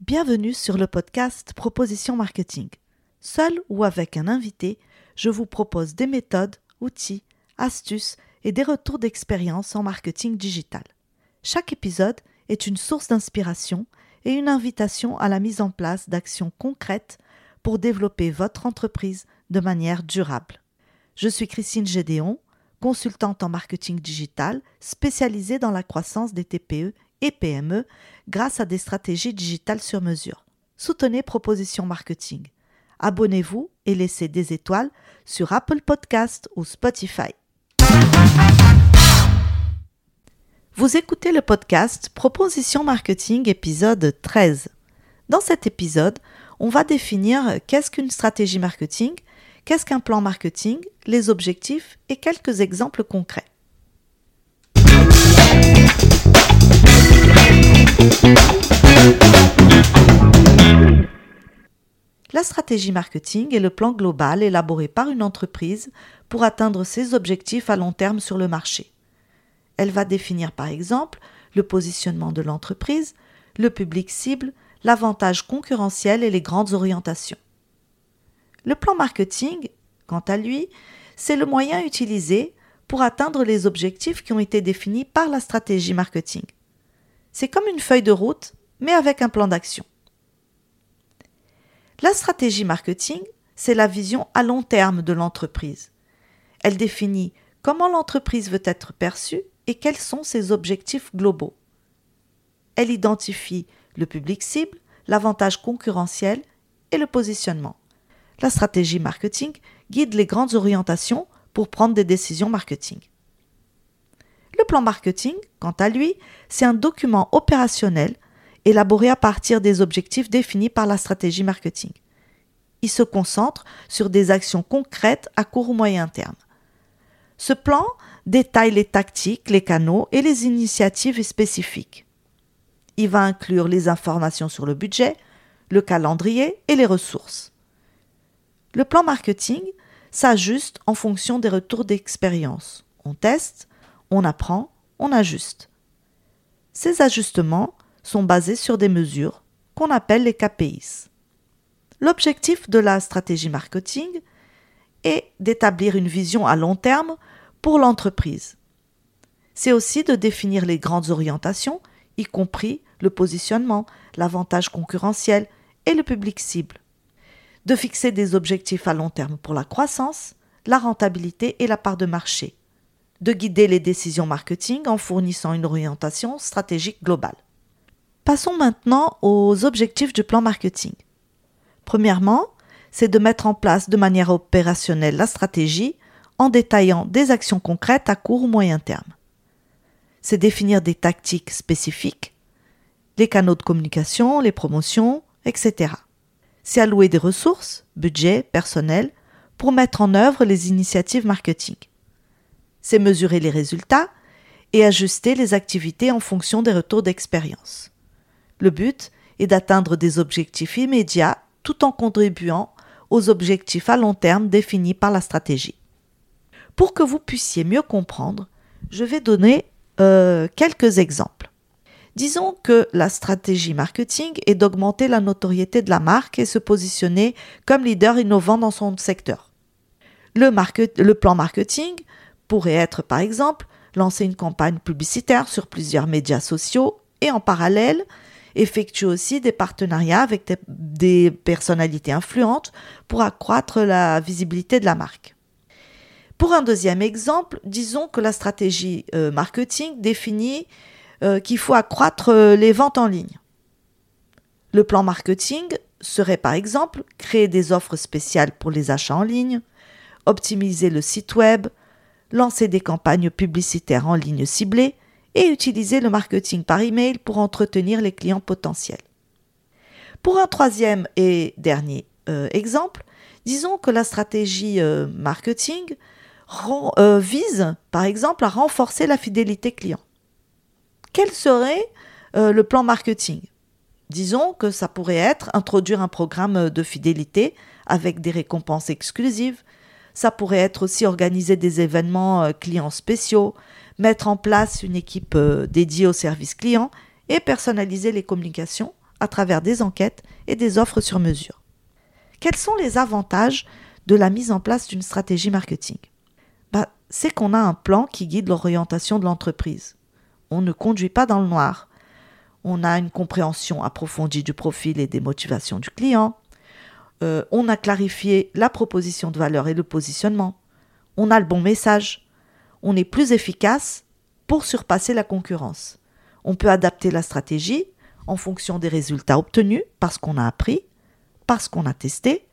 Bienvenue sur le podcast Proposition Marketing. Seul ou avec un invité, je vous propose des méthodes, outils, astuces et des retours d'expérience en marketing digital. Chaque épisode est une source d'inspiration et une invitation à la mise en place d'actions concrètes pour développer votre entreprise de manière durable. Je suis Christine Gédéon, consultante en marketing digital spécialisée dans la croissance des TPE et PME grâce à des stratégies digitales sur mesure. Soutenez Proposition Marketing. Abonnez-vous et laissez des étoiles sur Apple Podcast ou Spotify. Vous écoutez le podcast Proposition Marketing épisode 13. Dans cet épisode, on va définir qu'est-ce qu'une stratégie marketing, qu'est-ce qu'un plan marketing, les objectifs et quelques exemples concrets. La stratégie marketing est le plan global élaboré par une entreprise pour atteindre ses objectifs à long terme sur le marché. Elle va définir par exemple le positionnement de l'entreprise, le public cible, l'avantage concurrentiel et les grandes orientations. Le plan marketing, quant à lui, c'est le moyen utilisé pour atteindre les objectifs qui ont été définis par la stratégie marketing. C'est comme une feuille de route, mais avec un plan d'action. La stratégie marketing, c'est la vision à long terme de l'entreprise. Elle définit comment l'entreprise veut être perçue et quels sont ses objectifs globaux. Elle identifie le public cible, l'avantage concurrentiel et le positionnement. La stratégie marketing guide les grandes orientations pour prendre des décisions marketing. Le plan marketing, quant à lui, c'est un document opérationnel élaboré à partir des objectifs définis par la stratégie marketing. Il se concentre sur des actions concrètes à court ou moyen terme. Ce plan détaille les tactiques, les canaux et les initiatives spécifiques. Il va inclure les informations sur le budget, le calendrier et les ressources. Le plan marketing s'ajuste en fonction des retours d'expérience. On teste, on apprend, on ajuste. Ces ajustements sont basés sur des mesures qu'on appelle les KPIs. L'objectif de la stratégie marketing est d'établir une vision à long terme pour l'entreprise. C'est aussi de définir les grandes orientations, y compris le positionnement, l'avantage concurrentiel et le public cible. De fixer des objectifs à long terme pour la croissance, la rentabilité et la part de marché de guider les décisions marketing en fournissant une orientation stratégique globale. Passons maintenant aux objectifs du plan marketing. Premièrement, c'est de mettre en place de manière opérationnelle la stratégie en détaillant des actions concrètes à court ou moyen terme. C'est définir des tactiques spécifiques, les canaux de communication, les promotions, etc. C'est allouer des ressources, budget, personnel, pour mettre en œuvre les initiatives marketing c'est mesurer les résultats et ajuster les activités en fonction des retours d'expérience. Le but est d'atteindre des objectifs immédiats tout en contribuant aux objectifs à long terme définis par la stratégie. Pour que vous puissiez mieux comprendre, je vais donner euh, quelques exemples. Disons que la stratégie marketing est d'augmenter la notoriété de la marque et se positionner comme leader innovant dans son secteur. Le, le plan marketing pourrait être par exemple lancer une campagne publicitaire sur plusieurs médias sociaux et en parallèle effectuer aussi des partenariats avec des, personnalités influentes pour accroître la visibilité de la marque. Pour un deuxième exemple, disons que la stratégie euh, marketing définit euh, qu'il faut accroître euh, les ventes en ligne. Le plan marketing serait par exemple créer des offres spéciales pour les achats en ligne, optimiser le site web, lancer des campagnes publicitaires en ligne ciblées et utiliser le marketing par email pour entretenir les clients potentiels. Pour un troisième et dernier euh, exemple, disons que la stratégie euh, marketing euh, vise par exemple à renforcer la fidélité client. Quel serait le plan marketing? Disons que ça pourrait être introduire un programme de fidélité avec des récompenses exclusives, ça pourrait être aussi organiser des événements euh, clients spéciaux, mettre en place une équipe euh, dédiée au service client et personnaliser les communications à travers des enquêtes et des offres sur mesure. Quels sont les avantages de la mise en place d'une stratégie marketing? Bah, C'est qu'on a un plan qui guide l'orientation de l'entreprise. On ne conduit pas dans le noir. On a une compréhension approfondie du profil et des motivations du client. Euh, on a clarifié la proposition de valeur et le positionnement. On a le bon message. On est plus efficace pour surpasser la concurrence. On peut adapter la stratégie en fonction des résultats obtenus parce qu'on a appris, parce qu'on a testé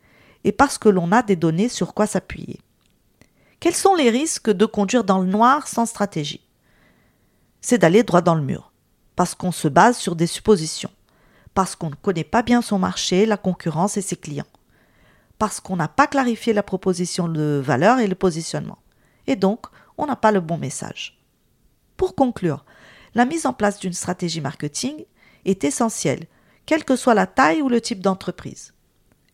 et parce que l'on a des données sur quoi s'appuyer. Quels sont les risques de conduire dans le noir sans stratégie? C'est d'aller droit dans le mur, parce qu'on se base sur des suppositions, parce qu'on ne connaît pas bien son marché, la concurrence et ses clients, parce qu'on n'a pas clarifié la proposition de valeur et le positionnement, et donc on n'a pas le bon message. Pour conclure, la mise en place d'une stratégie marketing est essentielle, quelle que soit la taille ou le type d'entreprise.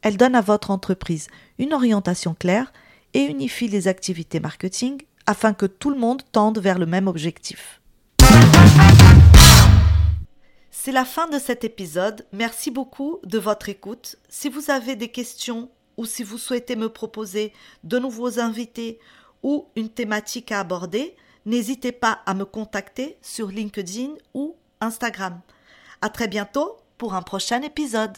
Elle donne à votre entreprise une orientation claire et unifie les activités marketing afin que tout le monde tende vers le même objectif. C'est la fin de cet épisode. Merci beaucoup de votre écoute. Si vous avez des questions ou si vous souhaitez me proposer de nouveaux invités ou une thématique à aborder, n'hésitez pas à me contacter sur LinkedIn ou Instagram. À très bientôt pour un prochain épisode.